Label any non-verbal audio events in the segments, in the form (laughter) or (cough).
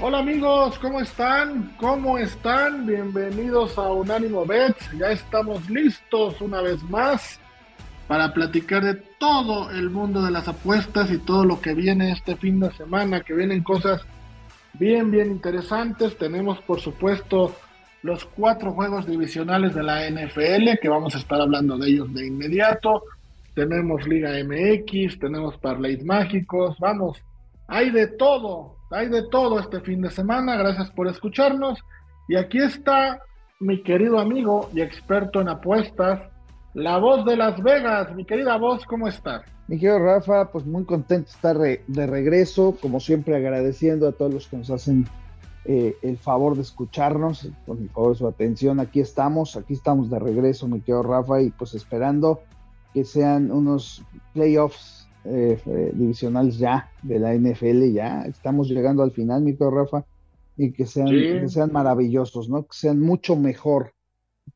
Hola amigos, ¿cómo están? ¿Cómo están? Bienvenidos a Unánimo Bets. Ya estamos listos una vez más para platicar de todo el mundo de las apuestas y todo lo que viene este fin de semana, que vienen cosas bien, bien interesantes. Tenemos, por supuesto, los cuatro juegos divisionales de la NFL, que vamos a estar hablando de ellos de inmediato. Tenemos Liga MX, tenemos parlays mágicos, vamos, hay de todo, hay de todo este fin de semana. Gracias por escucharnos. Y aquí está mi querido amigo y experto en apuestas, la voz de Las Vegas. Mi querida voz, ¿cómo estás? Mi querido Rafa, pues muy contento de estar de regreso, como siempre agradeciendo a todos los que nos hacen eh, el favor de escucharnos, con el favor su atención. Aquí estamos, aquí estamos de regreso, mi querido Rafa, y pues esperando que sean unos playoffs eh, eh, divisionales ya de la NFL, ya estamos llegando al final, mi Rafa, y que sean, que sean maravillosos, ¿no? Que sean mucho mejor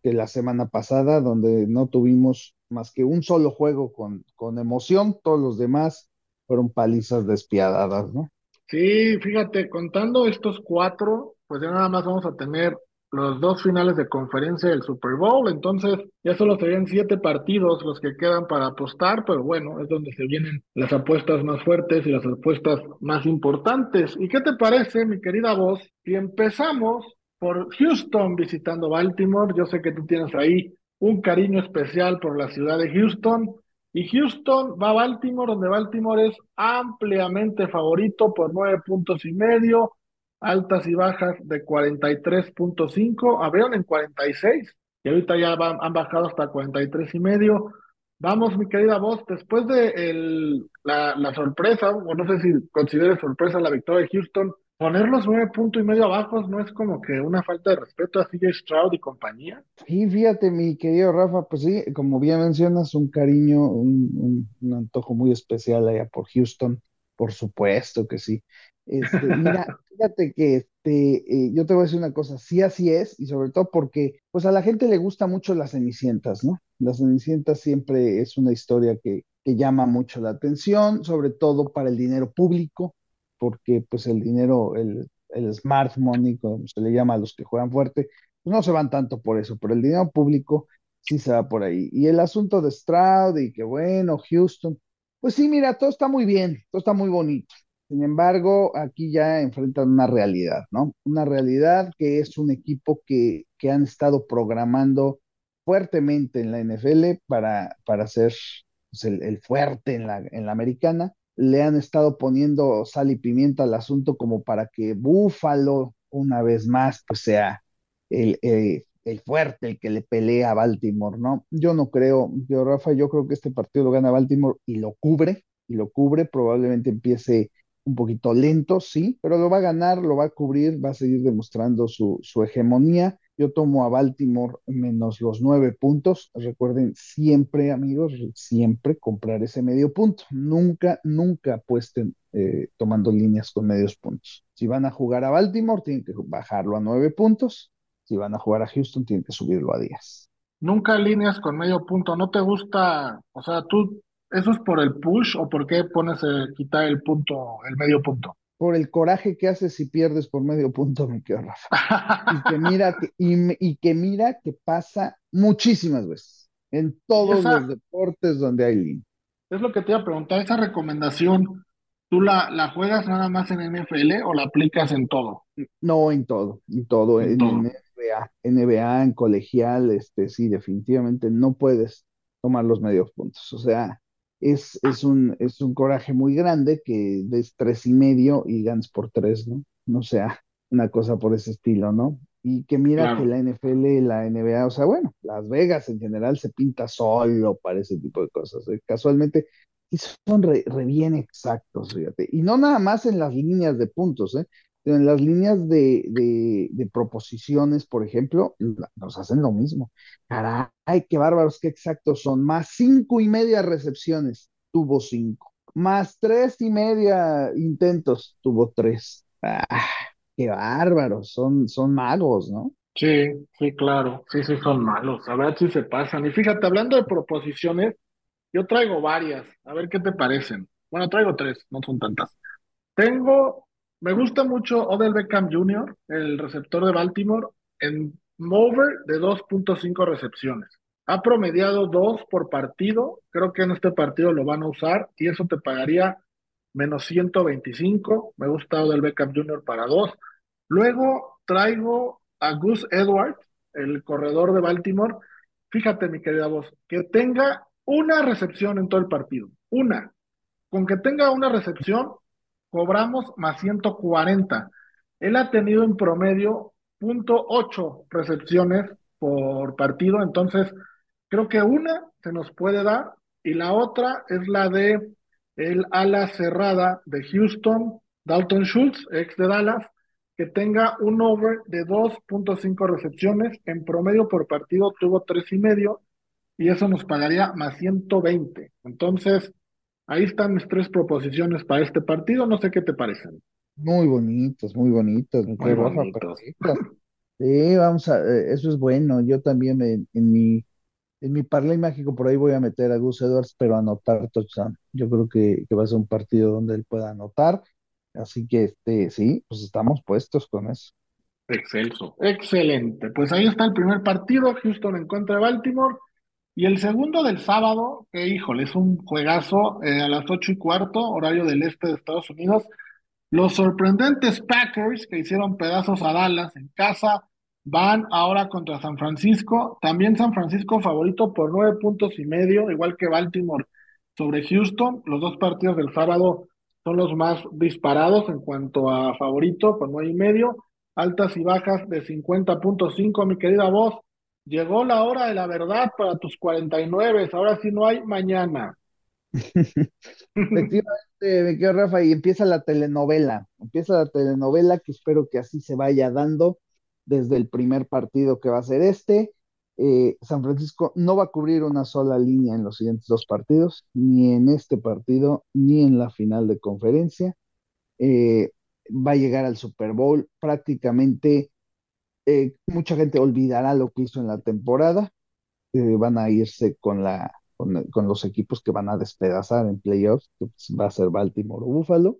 que la semana pasada, donde no tuvimos más que un solo juego con, con emoción, todos los demás fueron palizas despiadadas, ¿no? Sí, fíjate, contando estos cuatro, pues ya nada más vamos a tener los dos finales de conferencia del Super Bowl, entonces ya solo serían siete partidos los que quedan para apostar, pero bueno, es donde se vienen las apuestas más fuertes y las apuestas más importantes. ¿Y qué te parece, mi querida voz, si empezamos por Houston visitando Baltimore? Yo sé que tú tienes ahí un cariño especial por la ciudad de Houston. Y Houston va a Baltimore, donde Baltimore es ampliamente favorito por nueve puntos y medio altas y bajas de 43.5, abrieron en 46 y ahorita ya han bajado hasta 43 y medio. Vamos, mi querida voz, después de el, la, la, sorpresa, o no sé si considere sorpresa la victoria de Houston, poner los nueve puntos y medio abajo no es como que una falta de respeto a CJ Stroud y compañía. Sí, fíjate, mi querido Rafa, pues sí, como bien mencionas, un cariño, un, un antojo muy especial allá por Houston, por supuesto que sí. Este, (laughs) mira, fíjate que este, eh, yo te voy a decir una cosa, sí así es, y sobre todo porque pues a la gente le gusta mucho las cenicientas, ¿no? Las cenicientas siempre es una historia que, que llama mucho la atención, sobre todo para el dinero público, porque pues el dinero, el, el smart money, como se le llama a los que juegan fuerte, pues no se van tanto por eso, pero el dinero público sí se va por ahí. Y el asunto de Stroud y que bueno, Houston, pues sí, mira, todo está muy bien, todo está muy bonito. Sin embargo, aquí ya enfrentan una realidad, ¿no? Una realidad que es un equipo que, que han estado programando fuertemente en la NFL para, para ser pues, el, fuerte en la, en la americana. Le han estado poniendo sal y pimienta al asunto como para que Búfalo, una vez más, pues sea el, eh, el fuerte, el que le pelea a Baltimore, ¿no? Yo no creo, yo Rafa, yo creo que este partido lo gana Baltimore y lo cubre, y lo cubre, probablemente empiece un poquito lento, sí, pero lo va a ganar, lo va a cubrir, va a seguir demostrando su, su hegemonía. Yo tomo a Baltimore menos los nueve puntos. Recuerden siempre, amigos, siempre comprar ese medio punto. Nunca, nunca apuesten eh, tomando líneas con medios puntos. Si van a jugar a Baltimore, tienen que bajarlo a nueve puntos. Si van a jugar a Houston, tienen que subirlo a diez. Nunca líneas con medio punto. ¿No te gusta? O sea, tú ¿Eso es por el push o por qué pones a quitar el punto, el medio punto? Por el coraje que haces si pierdes por medio punto, mi querido Rafa. y, que mira que, y, que mira que pasa muchísimas veces en todos los deportes donde hay línea. Es lo que te iba a preguntar, esa recomendación, ¿tú la, la juegas nada más en NFL o la aplicas en todo? No, en todo, en todo, en, NBA, NBA, en colegial, este, sí, definitivamente no puedes tomar los medios puntos. O sea, es, es, un, es un coraje muy grande que des tres y medio y ganes por tres, ¿no? No sea una cosa por ese estilo, ¿no? Y que mira que la NFL, la NBA, o sea, bueno, Las Vegas en general se pinta solo para ese tipo de cosas. ¿eh? Casualmente, y son re, bien exactos, fíjate. Y no nada más en las líneas de puntos, ¿eh? En las líneas de, de, proposiciones, por ejemplo, nos hacen lo mismo. Caray, qué bárbaros, qué exactos son. Más cinco y media recepciones, tuvo cinco. Más tres y media intentos, tuvo tres. Ah, qué bárbaros, son, son magos, ¿no? Sí, sí, claro, sí, sí, son malos. A ver si se pasan. Y fíjate, hablando de proposiciones, yo traigo varias, a ver qué te parecen. Bueno, traigo tres, no son tantas. Tengo me gusta mucho Odell Beckham Jr., el receptor de Baltimore, en mover de 2.5 recepciones. Ha promediado dos por partido. Creo que en este partido lo van a usar y eso te pagaría menos 125. Me gusta Odell Beckham Jr. para dos. Luego traigo a Gus Edwards, el corredor de Baltimore. Fíjate, mi querida voz, que tenga una recepción en todo el partido. Una. Con que tenga una recepción, cobramos más 140. Él ha tenido en promedio .8 recepciones por partido, entonces creo que una se nos puede dar y la otra es la de el ala cerrada de Houston, Dalton Schultz, ex de Dallas, que tenga un over de 2.5 recepciones en promedio por partido, tuvo tres y medio y eso nos pagaría más 120. Entonces, Ahí están mis tres proposiciones para este partido, no sé qué te parecen. Muy bonitos, muy bonitos, muy bonitos. Sí, vamos a, eh, eso es bueno. Yo también en mi en mi parlay mágico por ahí voy a meter a Gus Edwards, pero anotar touchdown. Yo creo que, que va a ser un partido donde él pueda anotar. Así que este, sí, pues estamos puestos con eso. Excelso, excelente. Pues ahí está el primer partido, Houston en contra de Baltimore. Y el segundo del sábado, que híjole, es un juegazo eh, a las ocho y cuarto, horario del este de Estados Unidos. Los sorprendentes Packers que hicieron pedazos a Dallas en casa van ahora contra San Francisco. También San Francisco favorito por nueve puntos y medio, igual que Baltimore sobre Houston. Los dos partidos del sábado son los más disparados en cuanto a favorito, por nueve y medio. Altas y bajas de 50.5, mi querida voz. Llegó la hora de la verdad para tus 49, ahora sí no hay mañana. Efectivamente, me quedo Rafa, y empieza la telenovela, empieza la telenovela que espero que así se vaya dando desde el primer partido que va a ser este. Eh, San Francisco no va a cubrir una sola línea en los siguientes dos partidos, ni en este partido, ni en la final de conferencia. Eh, va a llegar al Super Bowl prácticamente eh, mucha gente olvidará lo que hizo en la temporada, eh, van a irse con, la, con, los equipos que van a despedazar en playoffs, que pues, va a ser Baltimore o Buffalo,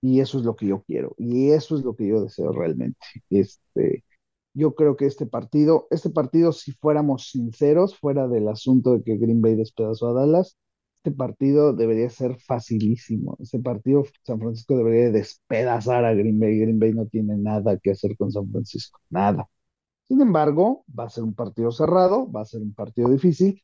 y eso es lo que yo quiero, y eso es lo que yo deseo realmente. Este, yo creo que este partido, este partido, si fuéramos sinceros, fuera del asunto de que Green Bay despedazó a Dallas, este partido debería ser facilísimo. Este partido San Francisco debería despedazar a Green Bay. Green Bay no tiene nada que hacer con San Francisco, nada. Sin embargo, va a ser un partido cerrado, va a ser un partido difícil.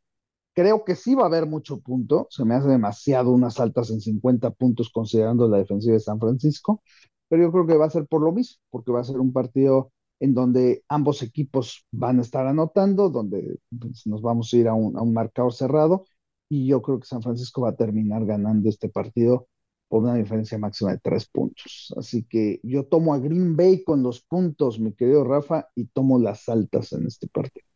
Creo que sí va a haber mucho punto. Se me hace demasiado unas altas en 50 puntos considerando la defensiva de San Francisco. Pero yo creo que va a ser por lo mismo, porque va a ser un partido en donde ambos equipos van a estar anotando, donde pues, nos vamos a ir a un, a un marcador cerrado y yo creo que San Francisco va a terminar ganando este partido por una diferencia máxima de tres puntos. Así que yo tomo a Green Bay con los puntos, mi querido Rafa, y tomo las altas en este partido.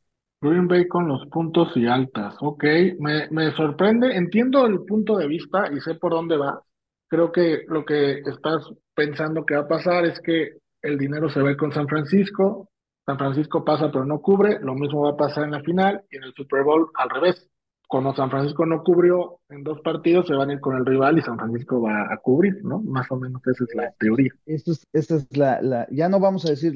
Green Bay con los puntos y altas, ok, me, me sorprende, entiendo el punto de vista y sé por dónde va. Creo que lo que estás pensando que va a pasar es que el dinero se ve con San Francisco, San Francisco pasa pero no cubre, lo mismo va a pasar en la final y en el Super Bowl al revés como San Francisco no cubrió en dos partidos, se van a ir con el rival y San Francisco va a cubrir, ¿no? Más o menos esa es la teoría. Esto es, esta es la, la, ya no vamos a decir,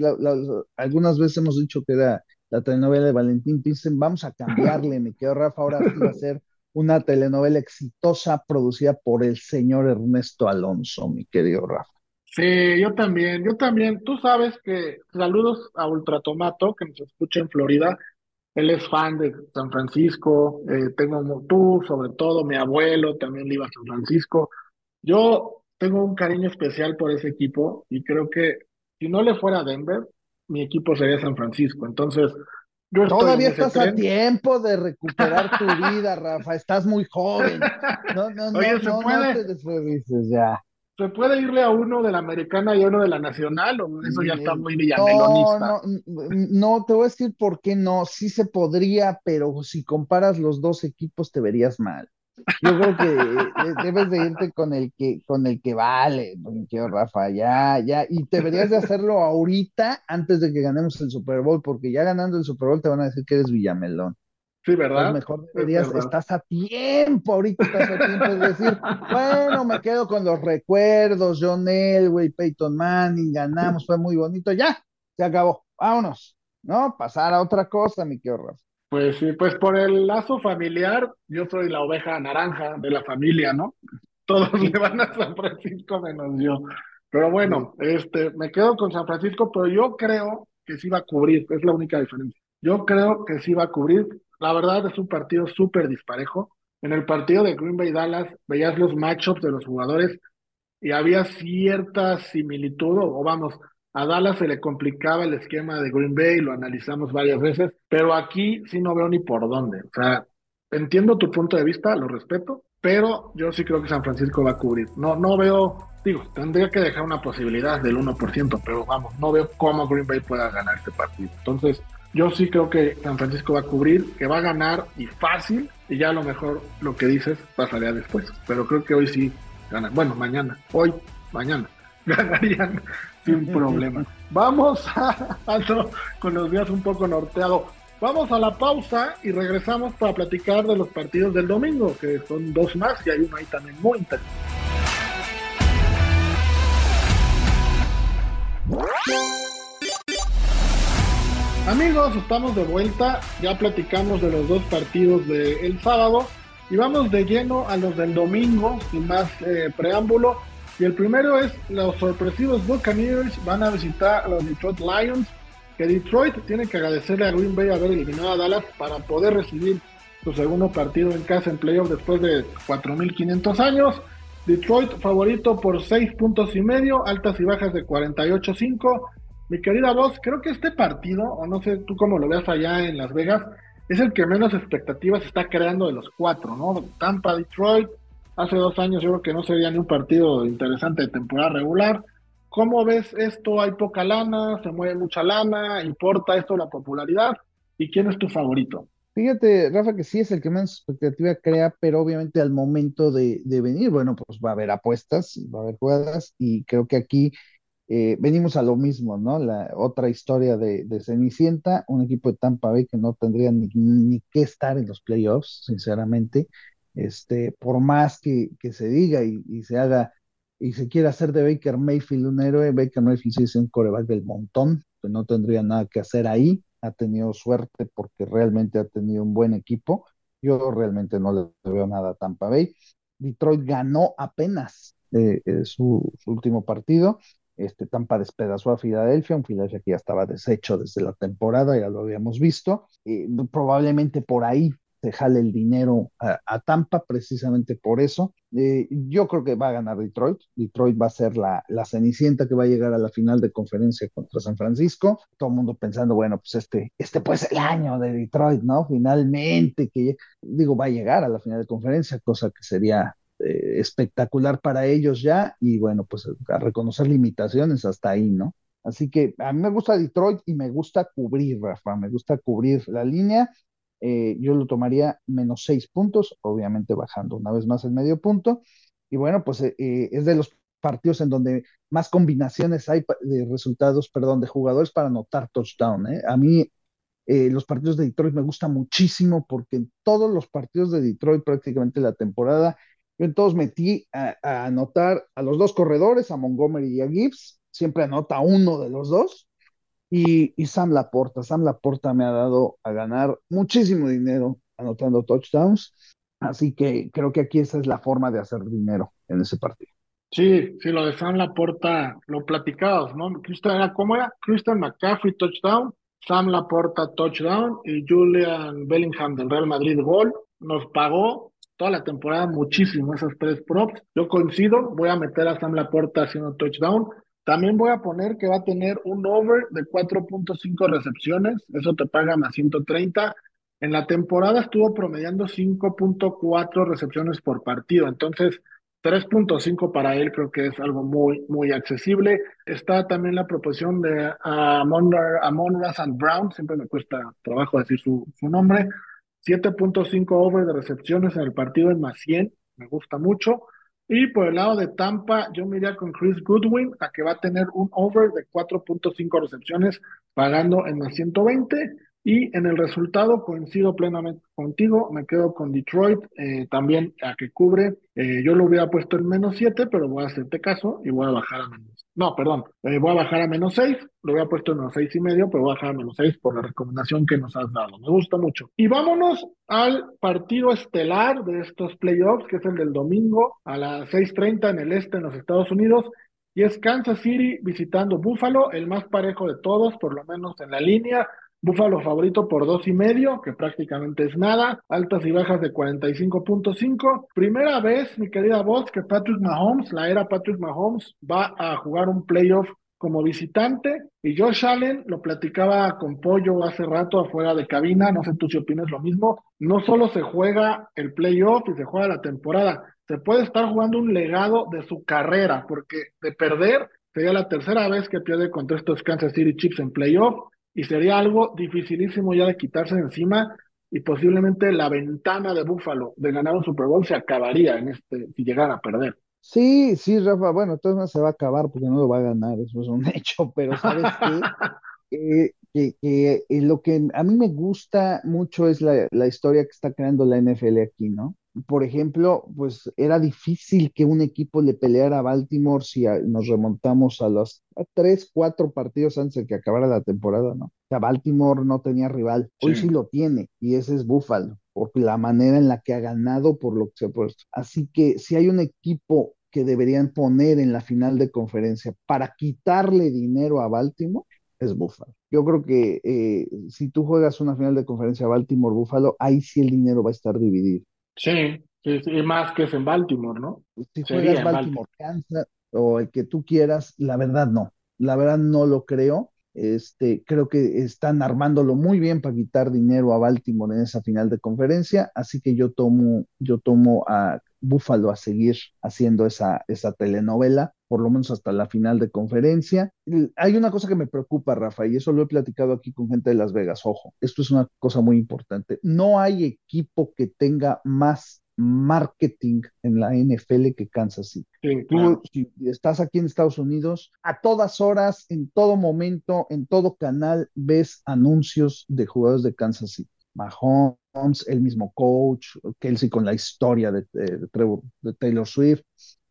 algunas veces hemos dicho que era la telenovela de Valentín Pinsen, vamos a cambiarle, me quedo Rafa, ahora sí va a ser una telenovela exitosa producida por el señor Ernesto Alonso, mi querido Rafa. Sí, yo también, yo también. Tú sabes que saludos a Ultratomato, que nos escucha en Florida. Él es fan de San Francisco, eh, tengo tú, sobre todo mi abuelo también le iba a San Francisco. Yo tengo un cariño especial por ese equipo y creo que si no le fuera a Denver, mi equipo sería San Francisco. Entonces, yo Todavía estás a tiempo de recuperar tu vida, Rafa. Estás muy joven. No, (laughs) no, no, Oye, ¿se no, puede? no te ya. ¿Se puede irle a uno de la americana y a uno de la nacional o eso ya está muy villamelonista? No, no, no, te voy a decir por qué no. Sí se podría, pero si comparas los dos equipos te verías mal. Yo creo que eh, debes de irte con el que, con el que vale, Rafa, ya, ya, y deberías de hacerlo ahorita antes de que ganemos el Super Bowl, porque ya ganando el Super Bowl te van a decir que eres Villamelón. Sí, ¿verdad? Pues mejor deberías, estás a tiempo, ahorita estás a tiempo de decir, bueno, me quedo con los recuerdos, John Elway, Peyton Manning, ganamos, fue muy bonito, ya, se acabó, vámonos, ¿no? Pasar a otra cosa, mi querido Pues sí, pues por el lazo familiar, yo soy la oveja naranja de la familia, ¿no? Todos le van a San Francisco menos yo. Pero bueno, este, me quedo con San Francisco, pero yo creo que sí va a cubrir, es la única diferencia. Yo creo que sí va a cubrir. La verdad es un partido súper disparejo. En el partido de Green Bay Dallas veías los matchups de los jugadores y había cierta similitud, o vamos, a Dallas se le complicaba el esquema de Green Bay, lo analizamos varias veces, pero aquí sí no veo ni por dónde. O sea, entiendo tu punto de vista, lo respeto, pero yo sí creo que San Francisco va a cubrir. No, no veo, digo, tendría que dejar una posibilidad del 1%, pero vamos, no veo cómo Green Bay pueda ganar este partido. Entonces, yo sí creo que San Francisco va a cubrir, que va a ganar y fácil, y ya a lo mejor lo que dices pasaría después. Pero creo que hoy sí ganan. Bueno, mañana, hoy, mañana, (laughs) ganarían sin (laughs) problema. Vamos (laughs) a, con los días un poco norteados. Vamos a la pausa y regresamos para platicar de los partidos del domingo, que son dos más y hay uno ahí también muy interesante. Amigos, estamos de vuelta. Ya platicamos de los dos partidos del sábado y vamos de lleno a los del domingo, sin más eh, preámbulo. Y el primero es los sorpresivos Buccaneers van a visitar a los Detroit Lions, que Detroit tiene que agradecerle a Green Bay haber eliminado a Dallas para poder recibir su segundo partido en casa en playoff después de 4.500 años. Detroit favorito por 6 puntos y medio, altas y bajas de 48-5. Mi querida voz, creo que este partido, o no sé tú cómo lo veas allá en Las Vegas, es el que menos expectativas está creando de los cuatro, ¿no? Tampa, Detroit, hace dos años yo creo que no sería ni un partido interesante de temporada regular. ¿Cómo ves esto? ¿Hay poca lana? ¿Se mueve mucha lana? ¿Importa esto la popularidad? ¿Y quién es tu favorito? Fíjate, Rafa, que sí es el que menos expectativa crea, pero obviamente al momento de, de venir, bueno, pues va a haber apuestas, va a haber jugadas, y creo que aquí eh, venimos a lo mismo, ¿no? La otra historia de, Cenicienta, un equipo de Tampa Bay que no tendría ni, ni que estar en los playoffs, sinceramente. Este, por más que, que se diga y, se haga y se quiera hacer de Baker Mayfield un héroe, Baker Mayfield sí es un coreback del montón, que no tendría nada que hacer ahí, ha tenido suerte porque realmente ha tenido un buen equipo. Yo realmente no le veo nada a Tampa Bay. Detroit ganó apenas eh, eh, su, último partido este, Tampa despedazó a Filadelfia, un Filadelfia que ya estaba deshecho desde la temporada, ya lo habíamos visto. y probablemente por ahí se jale el dinero a, Tampa, precisamente por eso. Eh, yo creo que va a ganar Detroit. Detroit va a ser la, la, cenicienta que va a llegar a la final de conferencia contra San Francisco. Todo el mundo pensando, bueno, pues este, este puede ser el año de Detroit, ¿no? Finalmente, que digo, va a llegar a la final de conferencia, cosa que sería eh, espectacular para ellos ya y bueno, pues a reconocer limitaciones hasta ahí, ¿no? Así que a mí me gusta Detroit y me gusta cubrir, Rafa, me gusta cubrir la línea. Eh, yo lo tomaría menos seis puntos, obviamente bajando una vez más el medio punto. Y bueno, pues eh, es de los partidos en donde más combinaciones hay de resultados, perdón, de jugadores para anotar touchdown. A mí los partidos de Detroit me gustan muchísimo porque en todos los partidos de Detroit prácticamente la temporada yo entonces metí a, anotar a los dos corredores, a Montgomery y a Gibbs, siempre anota uno de los dos, y, Sam Laporta. Sam Laporta me ha dado a ganar muchísimo dinero anotando touchdowns, así que creo que aquí esa es la forma de hacer dinero en ese partido. Sí, sí, lo de Sam Laporta, lo platicabas, ¿no? Christian, ¿Cómo era? Christian McCaffrey, touchdown, Sam Laporta, touchdown, y Julian Bellingham del Real Madrid, gol. Nos pagó toda la temporada muchísimo esas tres props. Yo coincido, voy a meter a Sam Laporta haciendo touchdown. También voy a poner que va a tener un over de 4.5 recepciones, eso te paga más 130. En la temporada estuvo promediando 5.4 recepciones por partido, entonces 3.5 para él creo que es algo muy, muy accesible. Está también la proposición de Amon Ra and Brown, siempre me cuesta trabajo decir su, su nombre. 7.5 over de recepciones en el partido en más 100, me gusta mucho. Y por el lado de Tampa, yo me iría con Chris Goodwin, a que va a tener un over de 4.5 recepciones, pagando en más 120. Y en el resultado coincido plenamente contigo, me quedo con Detroit, eh, también a que cubre. Eh, yo lo hubiera puesto en menos 7, pero voy a hacerte caso y voy a bajar a menos. No, perdón, eh, voy a bajar a menos 6, lo hubiera puesto en menos 6 y medio, pero voy a bajar a menos 6 por la recomendación que nos has dado. Me gusta mucho. Y vámonos al partido estelar de estos playoffs, que es el del domingo a las 6:30 en el este en los Estados Unidos. Y es Kansas City visitando Buffalo, el más parejo de todos, por lo menos en la línea. Búfalo favorito por dos y medio, que prácticamente es nada. Altas y bajas de 45.5. Primera vez, mi querida voz, que Patrick Mahomes, la era Patrick Mahomes, va a jugar un playoff como visitante. Y Josh Allen, lo platicaba con Pollo hace rato afuera de cabina, no sé tú si opinas lo mismo. No solo se juega el playoff y se juega la temporada, se puede estar jugando un legado de su carrera, porque de perder sería la tercera vez que pierde contra estos Kansas City Chiefs en playoff y sería algo dificilísimo ya de quitarse de encima y posiblemente la ventana de Búfalo de ganar un Super Bowl se acabaría en este si llegara a perder. Sí, sí, Rafa, bueno, entonces no se va a acabar porque no lo va a ganar, eso es un (laughs) hecho, pero ¿sabes qué? (laughs) Eh, que, que eh, lo que a mí me gusta mucho es la, la historia que está creando la NFL aquí, ¿no? Por ejemplo, pues era difícil que un equipo le peleara a Baltimore si nos remontamos a los tres, cuatro partidos antes de que acabara la temporada, ¿no? O sea, Baltimore no tenía rival. Hoy sí, lo tiene y ese es Buffalo, por la manera en la que ha ganado, por lo que se ha puesto. Así que si hay un equipo que deberían poner en la final de conferencia para quitarle dinero a Baltimore, es Buffalo. Yo creo que eh, si tú juegas una final de conferencia Baltimore-Buffalo, ahí sí el dinero va a estar dividido. Sí, sí, sí, más que es en Baltimore, ¿no? Si juegas Baltimore, Kansas o el que tú quieras, la verdad no. La verdad no lo creo. Este, creo que están armándolo muy bien para quitar dinero a Baltimore en esa final de conferencia, así que yo tomo, yo tomo a Buffalo a seguir haciendo esa, esa telenovela, por lo menos hasta la final de conferencia. Hay una cosa que me preocupa, Rafa, y eso lo he platicado aquí con gente de Las Vegas. Ojo, esto es una cosa muy importante. No hay equipo que tenga más marketing en la NFL que Kansas City. Tú, si estás aquí en Estados Unidos, a todas horas, en todo momento, en todo canal, ves anuncios de jugadores de Kansas City. Mahomes, el mismo coach, Kelsey con la historia de, de, Taylor Swift.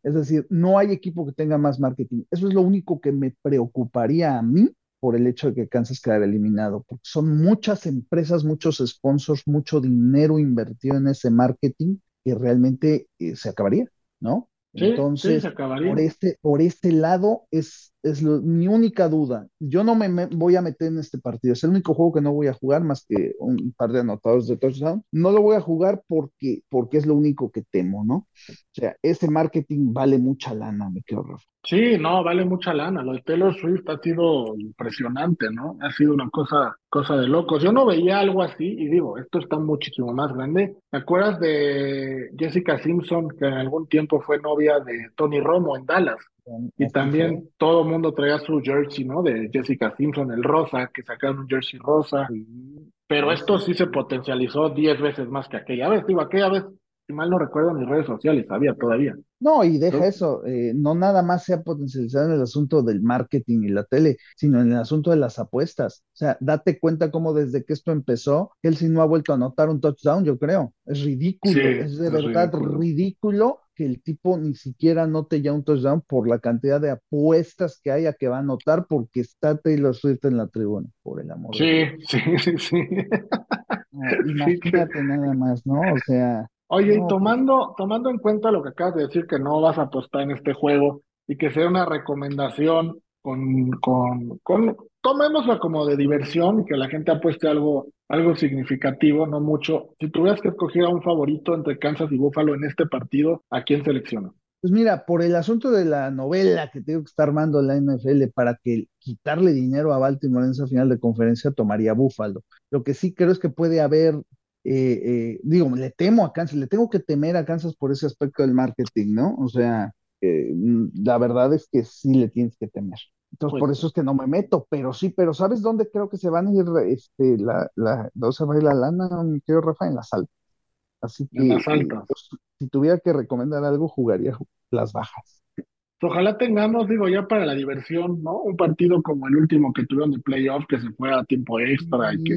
Es decir, no hay equipo que tenga más marketing. Eso es lo único que me preocuparía a mí por el hecho de que Kansas quedara eliminado, porque son muchas empresas, muchos sponsors, mucho dinero invertido en ese marketing que realmente eh, se acabaría, ¿no? Entonces, por este, por este lado es, es mi única duda. Yo no me, voy a meter en este partido. Es el único juego que no voy a jugar más que un par de anotadores de touchdown. No lo voy a jugar porque, porque es lo único que temo, ¿no? O sea, ese marketing vale mucha lana, me quedo Rafa. Sí, no, vale mucha lana. Lo de Taylor Swift ha sido impresionante, ¿no? Ha sido una cosa, cosa de locos. Yo no veía algo así y digo, esto está muchísimo más grande. ¿Te acuerdas de Jessica Simpson, que en algún tiempo fue novia de Tony Romo en Dallas? Y también todo el mundo traía su jersey, ¿no? De Jessica Simpson, el rosa, que sacaron un jersey rosa. Pero esto sí se potencializó diez veces más que aquella vez. Digo, aquella vez si mal no recuerdo, mis redes sociales había todavía. No, y deja eso, eh, no nada más se ha potencializado en el asunto del marketing y la tele, sino en el asunto de las apuestas. O sea, date cuenta cómo desde que esto empezó, él sí no ha vuelto a anotar un touchdown, yo creo. Es ridículo, es de verdad ridículo. que el tipo ni siquiera anote ya un touchdown por la cantidad de apuestas que haya que va a anotar porque está Taylor Swift en la tribuna, por el amor sí, de Dios. Sí, sí, sí. imagínate nada más, ¿no? O sea, Oye, y tomando, tomando en cuenta lo que acabas de decir, que no vas a apostar en este juego y que sea una recomendación con, con, con tomémosla como de diversión y que la gente apueste algo, algo significativo, no mucho. Si tuvieras que escoger a un favorito entre Kansas y Buffalo en este partido, ¿a quién seleccionas? Pues mira, por el asunto de la novela que tengo que estar armando la NFL para que quitarle dinero a Baltimore en esa final de conferencia, tomaría Buffalo. Lo que sí creo es que puede haber eh, eh, digo, le temo a Kansas, le tengo que temer a Kansas por ese aspecto del marketing, ¿no? O sea, mm, la verdad es que sí le tienes que temer. Entonces, por Pues eso es que no me meto, pero sí, pero ¿sabes dónde creo que se van a ir, este, la, la, dónde se va a ir la lana, mi querido Rafa? En las altas. Así en que, las eh, altas. pues, si tuviera que recomendar algo, jugaría las bajas. Ojalá tengamos, digo, ya para la diversión, ¿no? Un partido como el último que tuvieron de playoff, que se fue a tiempo extra y que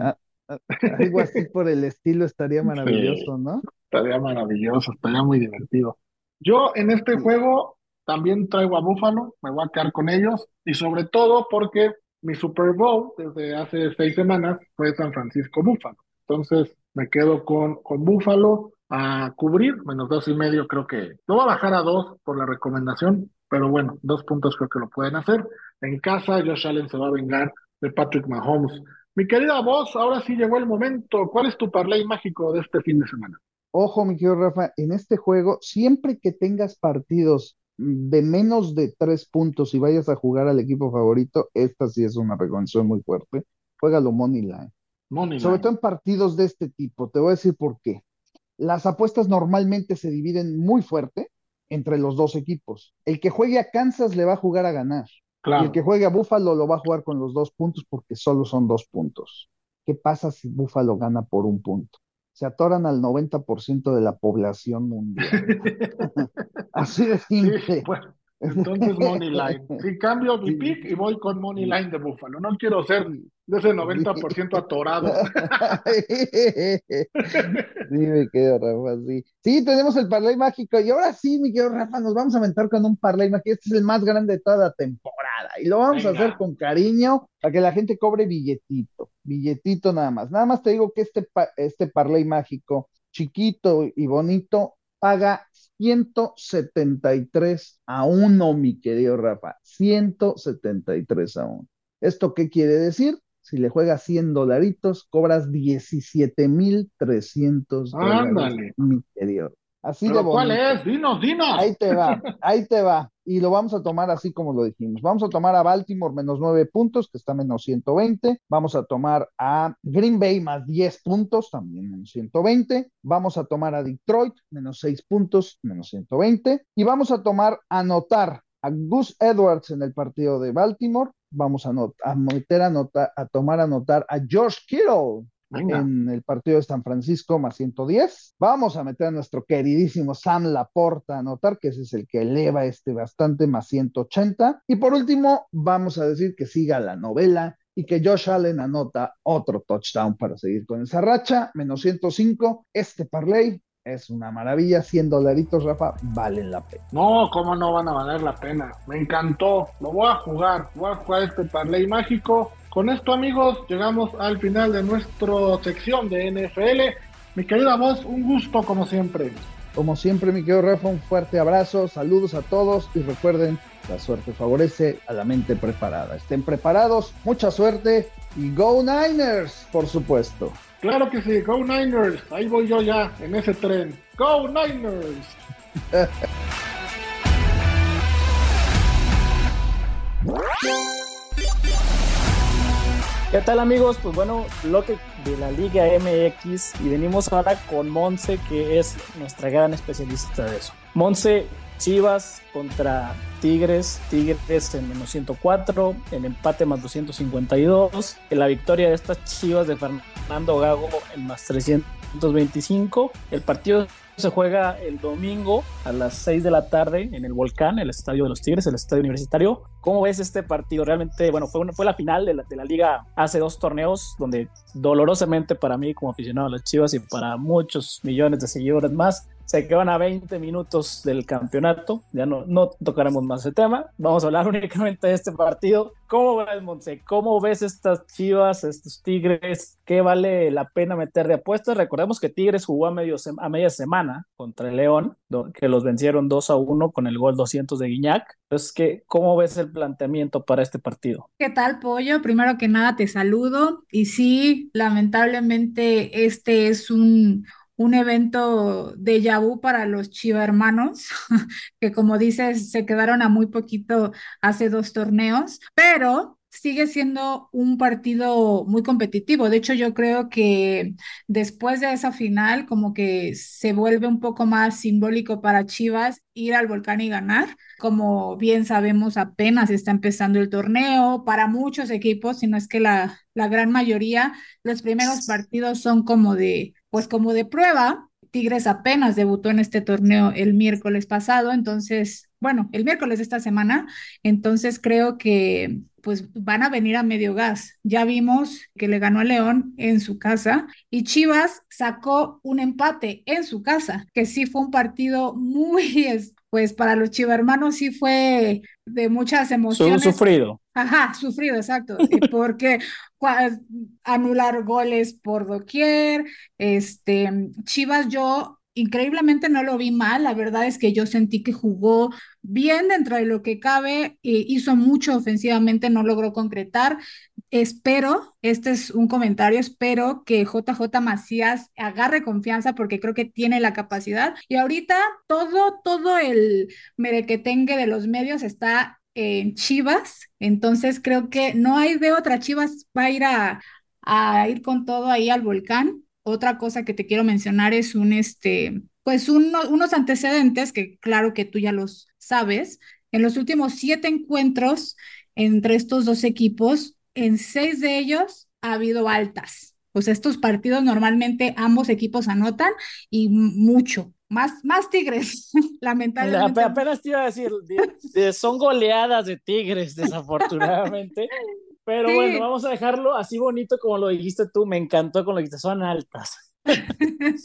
a- (laughs) algo así por el estilo estaría Sí, maravilloso, ¿no? estaría maravilloso, estaría muy divertido. Yo en este Sí. juego también traigo a Buffalo, me voy a quedar con ellos, y sobre todo porque mi Super Bowl desde hace seis semanas fue San Francisco Buffalo. Entonces me quedo con, con Buffalo a cubrir, menos dos y medio, creo que lo voy a bajar a dos por la recomendación, pero bueno, dos puntos creo que lo pueden hacer. En casa, Josh Allen se va a vengar de Patrick Mahomes. Mi querida voz, ahora sí llegó el momento. ¿Cuál es tu parlay mágico de este fin de semana? Ojo, mi querido Rafa, en este juego, siempre que tengas partidos de menos de tres puntos y vayas a jugar al equipo favorito, esta sí es una recomendación muy fuerte. Juégalo Money Line. Money Sobre line. todo en partidos de este tipo. Te voy a decir por qué. Las apuestas normalmente se dividen muy fuerte entre los dos equipos. El que juegue a Kansas le va a jugar a ganar. Y el que juegue a Buffalo lo va a jugar con los dos puntos porque solo son dos puntos. ¿Qué pasa si Buffalo gana por un punto? Se atoran al 90% de la población mundial. (laughs) (laughs) Así de Sí, simple. bueno, entonces Money (laughs) Line. Sí, cambio mi pick y voy con Money Line de Buffalo. No quiero ser de ese sí. 90% atorado. (laughs) Sí, me quedo, Rafa, sí. Sí, tenemos el parlay mágico. Y ahora sí, mi querido Rafa, nos vamos a aventar con un parlay mágico. Este es el más grande de toda la temporada. Y lo vamos a hacer con cariño para que la gente cobre billetito. Billetito nada más. Nada más te digo que este, este parlay mágico, chiquito y bonito, paga 173 a 1, mi querido Rafa. 173 a 1. ¿Esto qué quiere decir? Si le juegas 100 dolaritos, cobras 17,300 dólares, Ándale. mi querido. Así de ¿Pero cuál bonito. es? Dinos, dinos. Ahí te va, (laughs) ahí te va. Y lo vamos a tomar así como lo dijimos. Vamos a tomar a Baltimore menos 9 puntos, que está menos 120. Vamos a tomar a Green Bay más 10 puntos, también menos 120. Vamos a tomar a Detroit menos 6 puntos, menos 120. Y vamos a tomar a anotar a Gus Edwards en el partido de Baltimore. Vamos a, not- a meter a, nota- a tomar a anotar a George Kittle Venga. en el partido de San Francisco más 110. Vamos a meter a nuestro queridísimo Sam Laporta a anotar, que ese es el que eleva este bastante más 180. Y por último, vamos a decir que siga la novela y que Josh Allen anota otro touchdown para seguir con esa racha, menos 105. Este parlay es una maravilla, 100 dolaritos, Rafa, valen la pena. No, cómo no van a valer la pena. Me encantó. Lo voy a jugar. Voy a jugar este parlay mágico. Con esto, amigos, llegamos al final de nuestra sección de NFL. Mi querida voz, un gusto como siempre. Como siempre, mi querido Rafa, un fuerte abrazo, saludos a todos y recuerden, la suerte favorece a la mente preparada. Estén preparados, mucha suerte y Go Niners, por supuesto. Claro que sí, Go Niners. Ahí voy yo ya en ese tren. Go Niners. (laughs) ¿Qué tal amigos? Pues bueno, bloque de la Liga MX y venimos ahora con Monse, que es nuestra gran especialista de eso. Monse, Chivas contra Tigres, Tigres en menos 104, en empate más 252, en la victoria de estas Chivas de Fernando Gago en más 325. El partido se juega el domingo a las 6 de la tarde en el Volcán, el estadio de los Tigres, el estadio universitario. ¿Cómo ves este partido? Realmente, bueno, fue, una, fue la final de la, de la liga hace dos torneos, donde dolorosamente para mí como aficionado a las Chivas y para muchos millones de seguidores más, se quedan a 20 minutos del campeonato. Ya no, no tocaremos más ese tema. Vamos a hablar (laughs) únicamente de este partido. ¿Cómo ves, Monse? ¿Cómo ves estas chivas, estos Tigres? ¿Qué vale la pena meter de apuestas? Recordemos que Tigres jugó a media semana contra el León, que los vencieron 2 a 1 con el gol 200 de Guiñac. Entonces, ¿qué, ¿cómo ves el planteamiento para este partido? ¿Qué tal, Pollo? Primero que nada, te saludo. Y sí, lamentablemente, este es un un evento de vu para los Chiva hermanos, (laughs) que como dices, se quedaron a muy poquito hace dos torneos, pero sigue siendo un partido muy competitivo. De hecho, yo creo que después de esa final, como que se vuelve un poco más simbólico para Chivas ir al volcán y ganar. Como bien sabemos, apenas está empezando el torneo. Para muchos equipos, si no es que la gran mayoría, los primeros partidos son como de, pues como de prueba. Tigres apenas debutó en este torneo el miércoles pasado, entonces, bueno, el miércoles de esta semana, entonces creo que pues van a venir a medio gas. Ya vimos que le ganó a León en su casa y Chivas sacó un empate en su casa, que sí fue un partido muy, (laughs) pues para los chivermanos sí fue de muchas emociones. Sufrido. Ajá, sufrido, exacto, (laughs) porque anular goles por doquier, este, Chivas yo increíblemente no lo vi mal, la verdad es que yo sentí que jugó bien dentro de lo que cabe, eh, hizo mucho ofensivamente, no logró concretar. Espero, este es un comentario, espero que JJ Macías agarre confianza porque creo que tiene la capacidad. Y ahorita todo, todo el merequetengue de los medios está en Chivas, entonces creo que no hay de otra, Chivas va a ir a, ir con todo ahí al volcán. Otra cosa que te quiero mencionar es un, este, pues unos antecedentes que claro que tú ya los sabes. En los últimos siete encuentros entre estos dos equipos, en seis de ellos ha habido altas. Pues estos partidos normalmente ambos equipos anotan y mucho, más, más Tigres, (laughs) lamentablemente. Apenas te iba a decir, son goleadas de Tigres, desafortunadamente. (laughs) Pero bueno, vamos a dejarlo así bonito como lo dijiste tú. Me encantó con lo que te son altas. (laughs)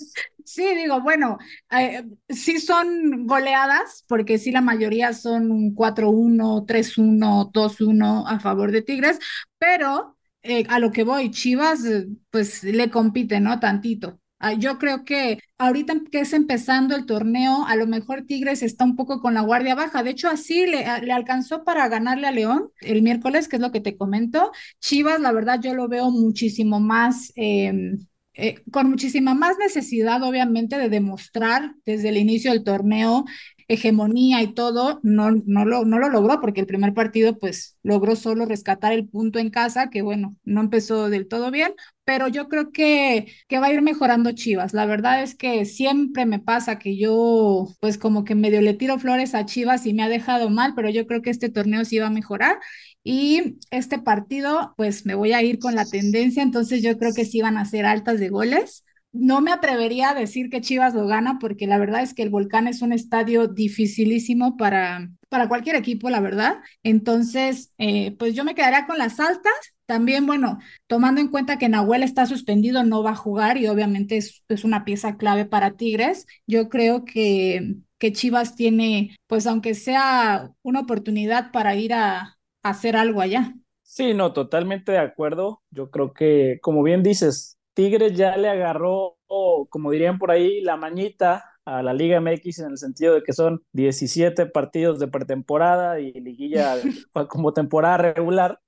sí, digo, bueno, eh, sí son goleadas, porque sí la mayoría son un 4-1, 3-1, 2-1 a favor de Tigres, pero eh, a lo que voy, Chivas, eh, pues le compite, ¿no? Tantito. Ah, yo creo que ahorita que es empezando el torneo, a lo mejor Tigres está un poco con la guardia baja. De hecho, así le, le, alcanzó para ganarle a León el miércoles, que es lo que te comento. Chivas, la verdad, yo lo veo muchísimo más. Em, eh, con muchísima más necesidad, obviamente, de demostrar desde el inicio del torneo hegemonía y todo, no, no, lo, no lo logró porque el primer partido pues logró solo rescatar el punto en casa, que bueno, no empezó del todo bien, pero yo creo que, que va a ir mejorando Chivas. La verdad es que siempre me pasa que yo pues como que medio le tiro flores a Chivas y me ha dejado mal, pero yo creo que este torneo sí va a mejorar y este partido pues me voy a ir con la tendencia, entonces yo creo que sí van a ser altas de goles no me atrevería a decir que Chivas lo gana porque la verdad es que el Volcán es un estadio dificilísimo para, para cualquier equipo, la verdad. Entonces, eh, pues yo me quedaría con las altas. También, bueno, tomando en cuenta que Nahuel está suspendido, no va a jugar y obviamente es, una pieza clave para Tigres. Yo creo que, que Chivas tiene, pues aunque sea una oportunidad para ir a hacer algo allá. Sí, no, totalmente de acuerdo. Yo creo que, como bien dices, Tigres ya le agarró, como dirían por ahí, la mañita a la Liga MX en el sentido de que son 17 partidos de pretemporada y liguilla (laughs) como temporada regular,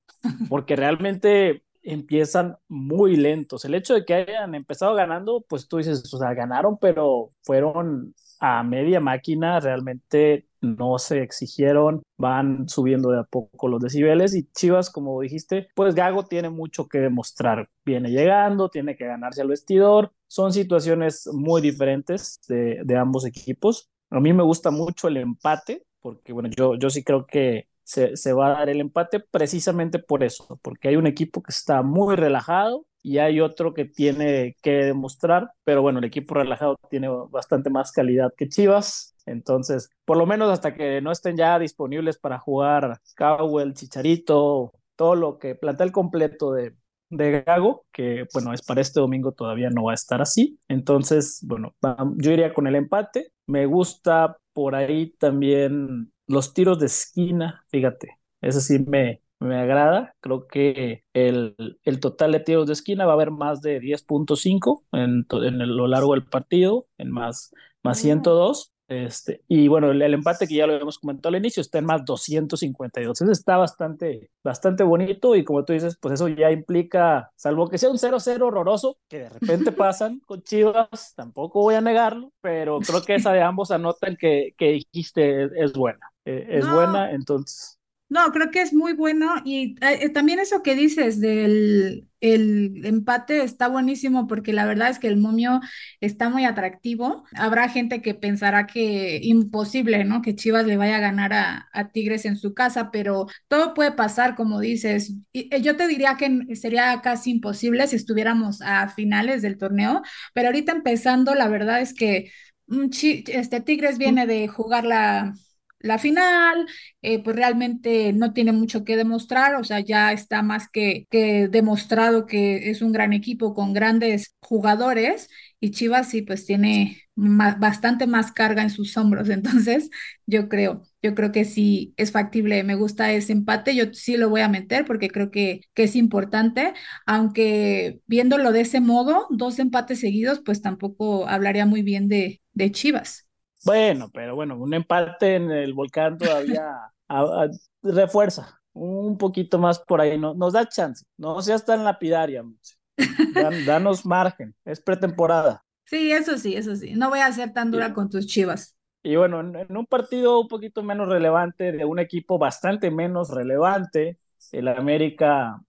porque realmente empiezan muy lentos. El hecho de que hayan empezado ganando, pues tú dices, o sea, ganaron, pero fueron a media máquina, realmente no se exigieron, van subiendo de a poco los decibeles y Chivas, como dijiste, pues Gago tiene mucho que demostrar. Viene llegando, tiene que ganarse al vestidor. Son situaciones muy diferentes de, de ambos equipos. A mí me gusta mucho el empate, porque bueno, yo, yo sí creo que se, se, va a dar el empate precisamente por eso, porque hay un equipo que está muy relajado y hay otro que tiene que demostrar, pero bueno, el equipo relajado tiene bastante más calidad que Chivas, entonces, por lo menos hasta que no estén ya disponibles para jugar Cowell, Chicharito, todo lo que plantea el completo de, de Gago, que bueno, es para este domingo todavía no va a estar así. Entonces, bueno, yo iría con el empate. Me gusta por ahí también los tiros de esquina, fíjate, ese sí me, me agrada. Creo que el, el, total de tiros de esquina va a haber más de 10.5 en, en lo largo del partido, en más, más 102. Este, y bueno, el, empate que ya lo habíamos comentado al inicio está en más 252. Entonces está bastante, bastante bonito y como tú dices, pues eso ya implica, salvo que sea un 0-0 horroroso, que de repente (laughs) pasan con Chivas, tampoco voy a negarlo, pero creo que esa de ambos anotan que, que dijiste es, buena. Eh, es buena, entonces No, creo que es muy bueno y eh, eh, también eso que dices del el empate está buenísimo porque la verdad es que el momio está muy atractivo. Habrá gente que pensará que imposible, ¿no? Que Chivas le vaya a ganar a, a Tigres en su casa, pero todo puede pasar, como dices. Y, eh, yo te diría que sería casi imposible si estuviéramos a finales del torneo, pero ahorita empezando, la verdad es que mm, este Tigres viene de jugar la la final, eh, pues realmente no tiene mucho que demostrar, o sea, ya está más que, que demostrado que es un gran equipo con grandes jugadores y Chivas sí, pues tiene bastante más carga en sus hombros, (laughs) entonces yo creo, yo creo que sí es factible, me gusta ese empate, yo sí lo voy a meter porque creo que, que es importante, aunque viéndolo de ese modo, dos empates seguidos, pues tampoco hablaría muy bien de, de Chivas. Bueno, pero bueno, un empate en el volcán todavía refuerza un poquito más por ahí, no, nos da chance, no seas tan lapidaria, (laughs) danos margen, es pretemporada. Sí, eso sí, eso sí, no voy a ser tan dura con tus chivas. Y bueno, en, un partido un poquito menos relevante, de un equipo bastante menos relevante, el América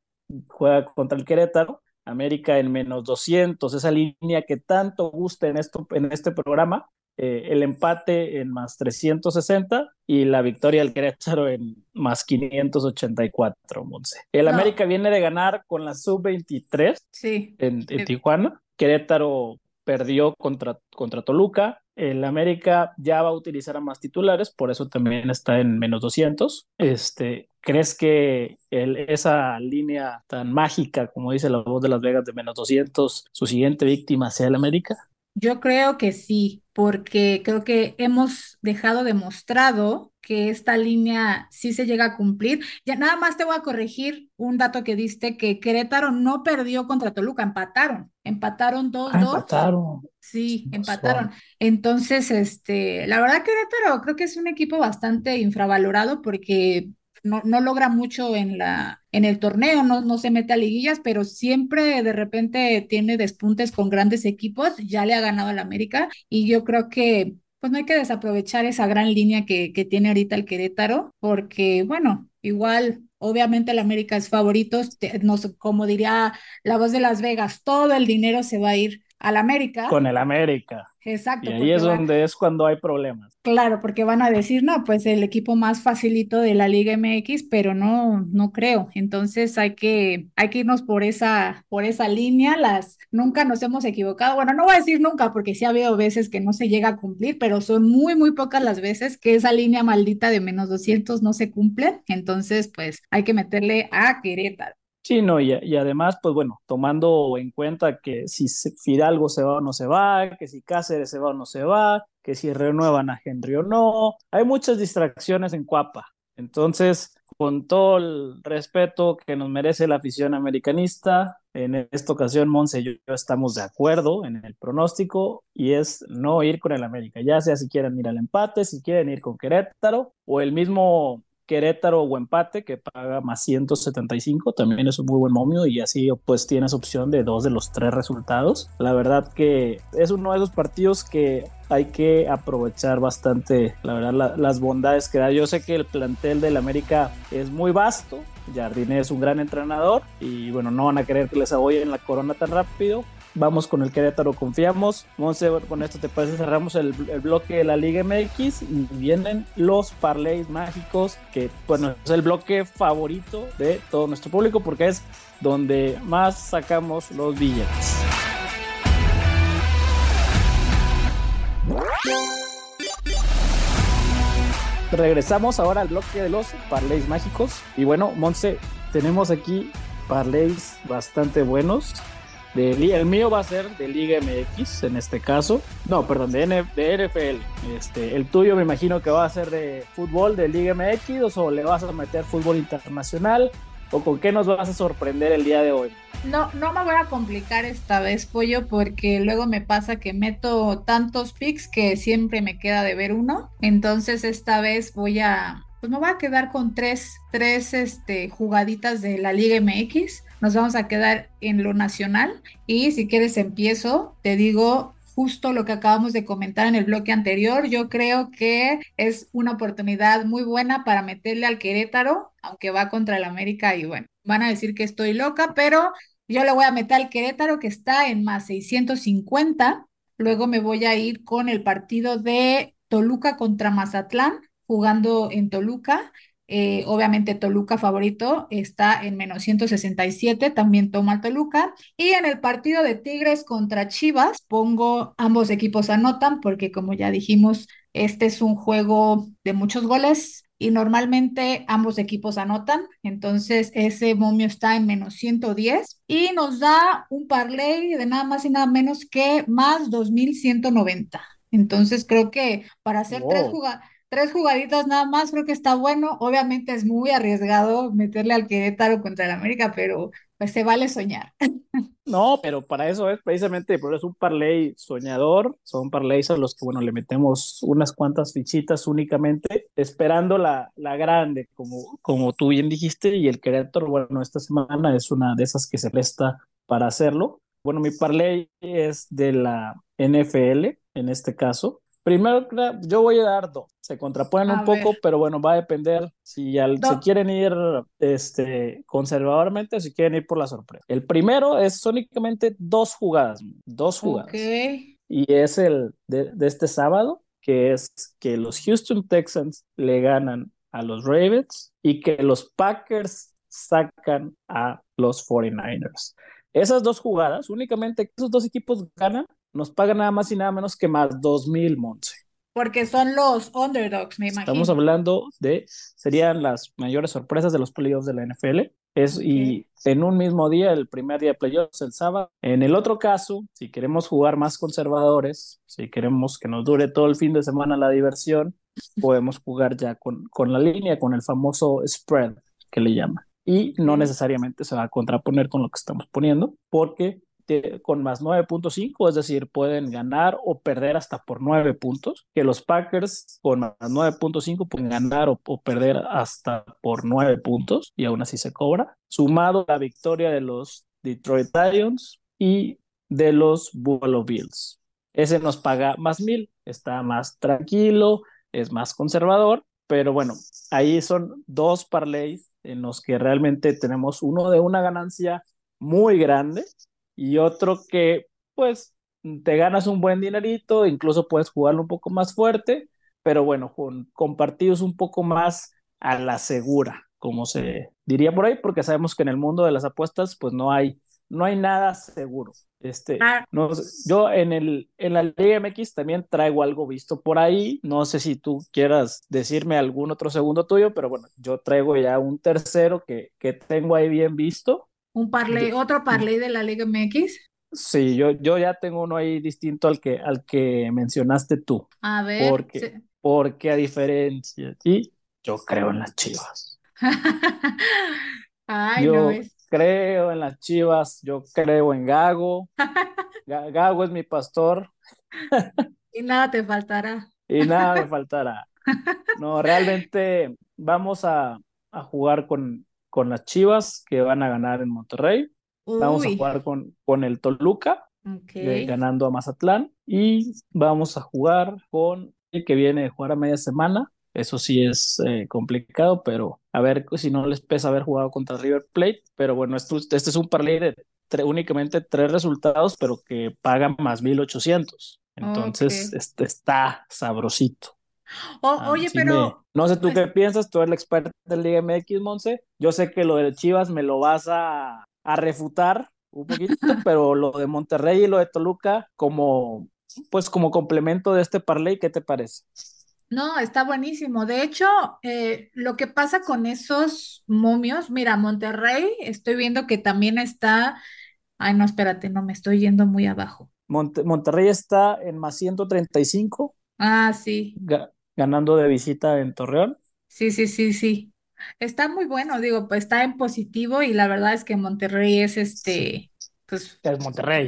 juega contra el Querétaro, América en menos 200, esa línea que tanto gusta en, esto, en este programa, eh, el empate en más 360 y la victoria del Querétaro en más 584, Monse. El América viene de ganar con la sub-23 sí. en, Tijuana. Querétaro perdió contra, contra Toluca. El América ya va a utilizar a más titulares, por eso también está en menos 200. Este, ¿Crees que esa línea tan mágica, como dice la voz de Las Vegas, de menos 200, su siguiente víctima sea el América? Yo creo que sí, porque creo que hemos dejado demostrado que esta línea sí se llega a cumplir. Ya nada más te voy a corregir un dato que diste, que Querétaro no perdió contra Toluca, empataron, empataron 2-2. Ah, empataron. Sí, empataron. Entonces, este, la verdad Querétaro creo que es un equipo bastante infravalorado porque no, no logra mucho en, la, en el torneo, no, no se mete a liguillas, pero siempre de repente tiene despuntes con grandes equipos, ya le ha ganado al América y yo creo que pues no hay que desaprovechar esa gran línea que, que tiene ahorita el Querétaro, porque bueno, igual Obviamente el América es favorito, no, como diría la voz de Las Vegas, todo el dinero se va a ir al América. Con el América. Exacto. Y ahí es donde es cuando hay problemas. Claro, porque van a decir, no, pues el equipo más facilito de la Liga MX, pero no, no creo. Entonces hay que, hay que irnos por esa, por esa línea. Las, nunca nos hemos equivocado. Bueno, no voy a decir nunca, porque sí ha habido veces que no se llega a cumplir, pero son muy, muy pocas las veces que esa línea maldita de menos 200 no se cumple. Entonces, pues hay que meterle a Querétaro. Sí, no, y, además, pues bueno, tomando en cuenta que si Fidalgo se va o no se va, que si Cáceres se va o no se va, que si renuevan a Henry o no, hay muchas distracciones en Cuapa. Entonces, con todo el respeto que nos merece la afición americanista, en esta ocasión Monse y yo estamos de acuerdo en el pronóstico y es no ir con el América, ya sea si quieren ir al empate, si quieren ir con Querétaro o el mismo Querétaro o empate, que paga más 175, también es un muy buen momio y así pues tienes opción de dos de los tres resultados. La verdad que es uno de esos partidos que hay que aprovechar bastante, la verdad, las bondades que da. Yo sé que el plantel del América es muy vasto, Jardine es un gran entrenador y bueno, no van a querer que les en la corona tan rápido, Vamos con el Querétaro, confiamos. Monse, con esto te parece, cerramos el, bloque de la Liga MX y vienen los parlays mágicos, que bueno, es el bloque favorito de todo nuestro público porque es donde más sacamos los billetes. Regresamos ahora al bloque de los parlays mágicos. Y bueno, Monse, tenemos aquí parlays bastante buenos el mío va a ser de Liga MX en este caso. No, perdón, de, de NFL. Este, el tuyo me imagino que va a ser de fútbol de Liga MX o le vas a meter fútbol internacional o con qué nos vas a sorprender el día de hoy. No, no me voy a complicar esta vez, Pollo, porque luego me pasa que meto tantos picks que siempre me queda de ver uno. Entonces esta vez voy a, pues me voy a quedar con tres, tres este, jugaditas de la Liga MX nos vamos a quedar en lo nacional y si quieres empiezo, te digo justo lo que acabamos de comentar en el bloque anterior. Yo creo que es una oportunidad muy buena para meterle al Querétaro, aunque va contra el América y bueno, van a decir que estoy loca, pero yo le voy a meter al Querétaro que está en más 650. Luego me voy a ir con el partido de Toluca contra Mazatlán, jugando en Toluca. Eh, obviamente Toluca favorito está en menos 167, también toma Toluca. Y en el partido de Tigres contra Chivas, pongo ambos equipos anotan porque como ya dijimos, este es un juego de muchos goles y normalmente ambos equipos anotan. Entonces ese momio está en menos 110 y nos da un parlay de nada más y nada menos que más 2190. Entonces creo que para hacer tres jugadas tres jugaditas nada más, creo que está bueno. Obviamente es muy arriesgado meterle al Querétaro contra el América, pero pues se vale soñar. No, pero para eso es precisamente, por es un parlay soñador, son parlays a los que, bueno, le metemos unas cuantas fichitas únicamente, esperando la, la grande, como, como tú bien dijiste, y el Querétaro, bueno, esta semana es una de esas que se presta para hacerlo. Bueno, mi parlay es de la NFL, en este caso, Primero, yo voy a dar dos. Se contraponen un poco, pero bueno, va a depender si se quieren ir este, conservadormente o si quieren ir por la sorpresa. El primero es únicamente dos jugadas, dos jugadas. Y es el de, de este sábado, que es que los Houston Texans le ganan a los Ravens y que los Packers sacan a los 49ers. Esas dos jugadas, únicamente esos dos equipos ganan, nos pagan nada más y nada menos que más 2.000, Monse. Porque son los underdogs, me imagino. Estamos hablando de, serían las mayores sorpresas de los playoffs de la NFL. Es, Y en un mismo día, el primer día de playoffs, el sábado. En el otro caso, si queremos jugar más conservadores, si queremos que nos dure todo el fin de semana la diversión, (laughs) podemos jugar ya con, con la línea, con el famoso spread que le llaman. Y no necesariamente se va a contraponer con lo que estamos poniendo, porque con más 9.5, es decir, pueden ganar o perder hasta por 9 puntos, que los Packers con más 9.5 pueden ganar o, perder hasta por 9 puntos y aún así se cobra, sumado la victoria de los Detroit Lions y de los Buffalo Bills. Ese nos paga más mil, está más tranquilo, es más conservador, pero bueno, ahí son dos parlays en los que realmente tenemos uno de una ganancia muy grande y otro que pues te ganas un buen dinerito, incluso puedes jugarlo un poco más fuerte, pero bueno, con, partidos un poco más a la segura, como se diría por ahí, porque sabemos que en el mundo de las apuestas pues no hay no hay nada seguro. Este, ah. no, yo en el en la Liga MX también traigo algo visto por ahí. No sé si tú quieras decirme algún otro segundo tuyo, pero bueno, yo traigo ya un tercero que, que tengo ahí bien visto. Un parlay, otro parlay de la Liga MX. Sí, yo, yo ya tengo uno ahí distinto al que, al que mencionaste tú. A ver. Porque, porque a diferencia y yo creo en las chivas. (laughs) Ay, yo creo en las chivas, yo creo en Gago. (laughs) Gago es mi pastor. y nada te faltará. y nada me faltará. (laughs) No, realmente vamos a, a jugar con, con las Chivas que van a ganar en Monterrey. Vamos a jugar con, con el Toluca, ganando a Mazatlán. Y vamos a jugar con el que viene de jugar a media semana. Eso sí es eh, complicado, pero a ver si no les pesa haber jugado contra River Plate. Pero bueno, esto, este es un parlay de únicamente tres resultados, pero que pagan más 1800. Entonces, este está sabrosito. Ah, oye, pero. No sé tú pues qué piensas, tú eres el experto del Liga MX, Monse. Yo sé que lo de Chivas me lo vas a, a refutar un poquito, (laughs) pero lo de Monterrey y lo de Toluca, como, pues como complemento de este parlay, ¿qué te parece? No, está buenísimo. De hecho, eh, lo que pasa con esos momios, mira, Monterrey, estoy viendo que también está. Ay, no, espérate, no me estoy yendo muy abajo. Monterrey está en más 135. Ah, sí ganando de visita en Torreón. Sí, sí, sí, sí. Está muy bueno, digo, pues está en positivo y la verdad es que Monterrey es este, pues... Es Monterrey.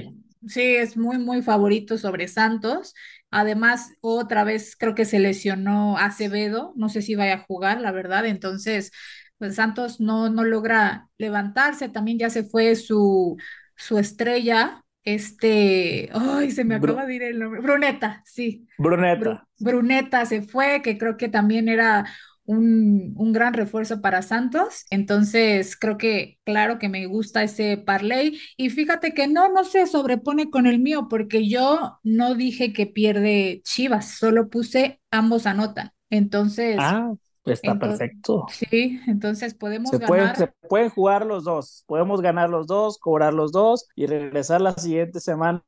Sí, es muy, muy favorito sobre Santos. Además, otra vez creo que se lesionó Acevedo, no sé si vaya a jugar, la verdad. Entonces, pues Santos no, no logra levantarse. También ya se fue su, su estrella, este, ay, se me acaba de ir el nombre, Bruneta, sí. Bruneta. Bruneta se fue, que creo que también era un, un, gran refuerzo para Santos. Entonces, creo que claro que me gusta ese parlay. Y fíjate que no, no se sobrepone con el mío, porque yo no dije que pierde Chivas, solo puse ambos anotan. Entonces. Ah, está perfecto. Sí, entonces podemos se ganar. se pueden jugar los dos. Podemos ganar los dos, cobrar los dos y regresar la siguiente semana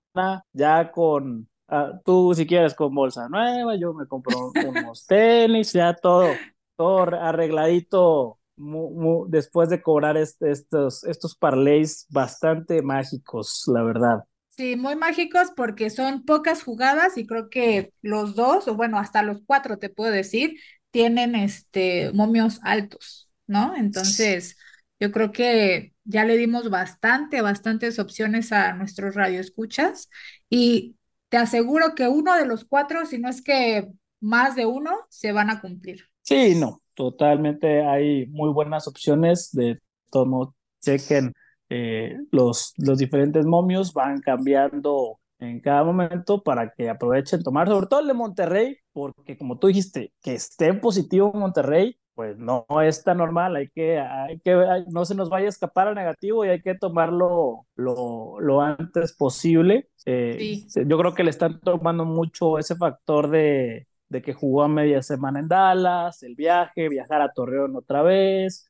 ya con Uh, tú si quieres con bolsa nueva, yo me compro (laughs) unos tenis, ya todo, todo arregladito después de cobrar este, estos, estos parlays bastante mágicos, la verdad. Sí, muy mágicos porque son pocas jugadas y creo que los dos, o bueno, hasta los cuatro te puedo decir, tienen este momios altos, ¿no? Entonces, yo creo que ya le dimos bastante, bastantes opciones a nuestros radioescuchas y te aseguro que uno de los cuatro, si no es que más de uno, se van a cumplir. Sí, no, totalmente hay muy buenas opciones de todo chequen eh, los, los diferentes momios, van cambiando en cada momento para que aprovechen tomar, sobre todo el de Monterrey, porque como tú dijiste, que esté positivo en Monterrey, pues no es tan normal, hay que, hay que, no se nos vaya a escapar al negativo y hay que tomarlo lo, lo antes posible. Eh, yo creo que le están tomando mucho ese factor de, de que jugó a media semana en Dallas, el viaje, viajar a Torreón otra vez,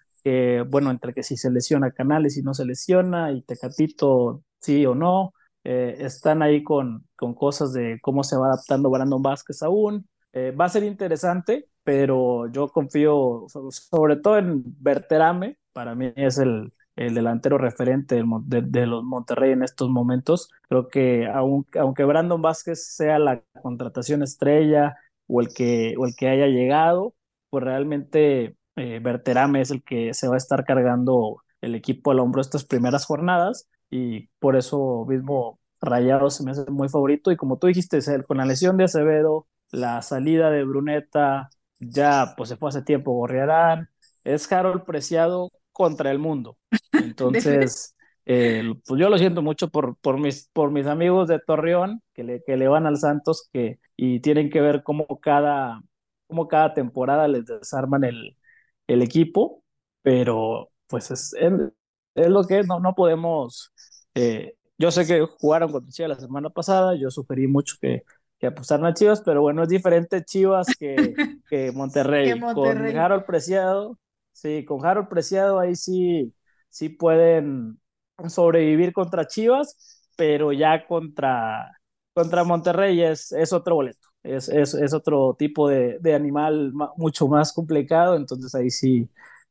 bueno, entre que si se lesiona Canales y no se lesiona, y Tecatito sí o no, eh, están ahí con, con cosas de cómo se va adaptando Brandon Vázquez aún. Eh, va a ser interesante, pero yo confío sobre todo en Berterame, para mí es el, el delantero referente de, los Monterrey en estos momentos. Creo que aunque, aunque Brandon Vázquez sea la contratación estrella, o el que, o el que haya llegado, pues realmente eh, Berterame es el que se va a estar cargando el equipo al hombro estas primeras jornadas y por eso mismo Rayado se me hace muy favorito y como tú dijiste, con la lesión de Acevedo, la salida de Bruneta, ya pues se fue hace tiempo Gorriarán, es Harold Preciado contra el mundo. (laughs) Entonces, eh, pues yo lo siento mucho por, por, mis, por mis amigos de Torreón que le, que le van al Santos que, y tienen que ver cómo cada, cómo cada temporada les desarman el, el equipo, pero pues es, es, lo que no, no podemos. Eh, yo sé que jugaron contra Chivas la semana pasada, yo sugerí mucho que, que apostaran a Chivas, pero bueno, es diferente Chivas que, (laughs) que Monterrey. Con Harold Preciado, sí, con Harold Preciado ahí sí, sí pueden sobrevivir contra Chivas, pero ya contra, contra Monterrey es, es otro boleto, es, es, es otro tipo de, de, animal mucho más complicado, entonces ahí sí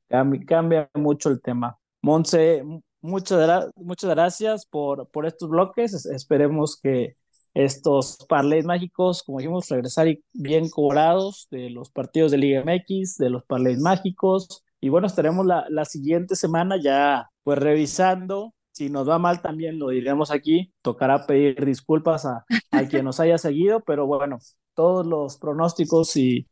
cambia, cambia mucho el tema. Monse, muchas, muchas gracias por, por estos bloques, esperemos que estos parlays mágicos, como dijimos, regresar bien cobrados de los partidos de Liga MX, de los parlays mágicos, y bueno, estaremos la, la siguiente semana ya pues revisando. Si nos va mal también lo diremos aquí. Tocará pedir disculpas a, a (laughs) quien nos haya seguido, pero bueno, todos los pronósticos y,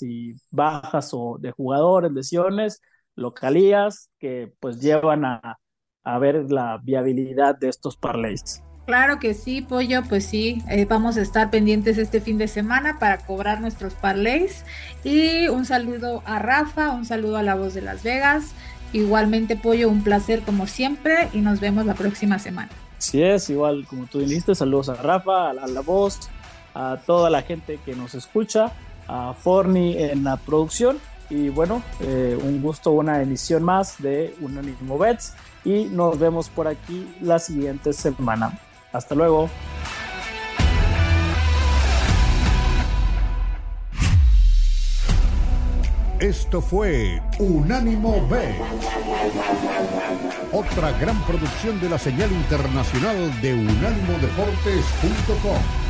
y bajas o de jugadores, lesiones, localías que pues llevan a, a ver la viabilidad de estos parlays. Claro que sí, Pollo, pues sí, eh, vamos a estar pendientes este fin de semana para cobrar nuestros parlays. Y un saludo a Rafa, un saludo a la voz de Las Vegas. Igualmente, Pollo, un placer como siempre y nos vemos la próxima semana. Sí es, igual como tú dijiste, saludos a Rafa, a la, voz, a toda la gente que nos escucha, a Forni en la producción. Y bueno, eh, un gusto, una emisión más de Unánimo Bets y nos vemos por aquí la siguiente semana. Hasta luego. Esto fue Unánimo B. Otra gran producción de la señal internacional de unánimodeportes.com.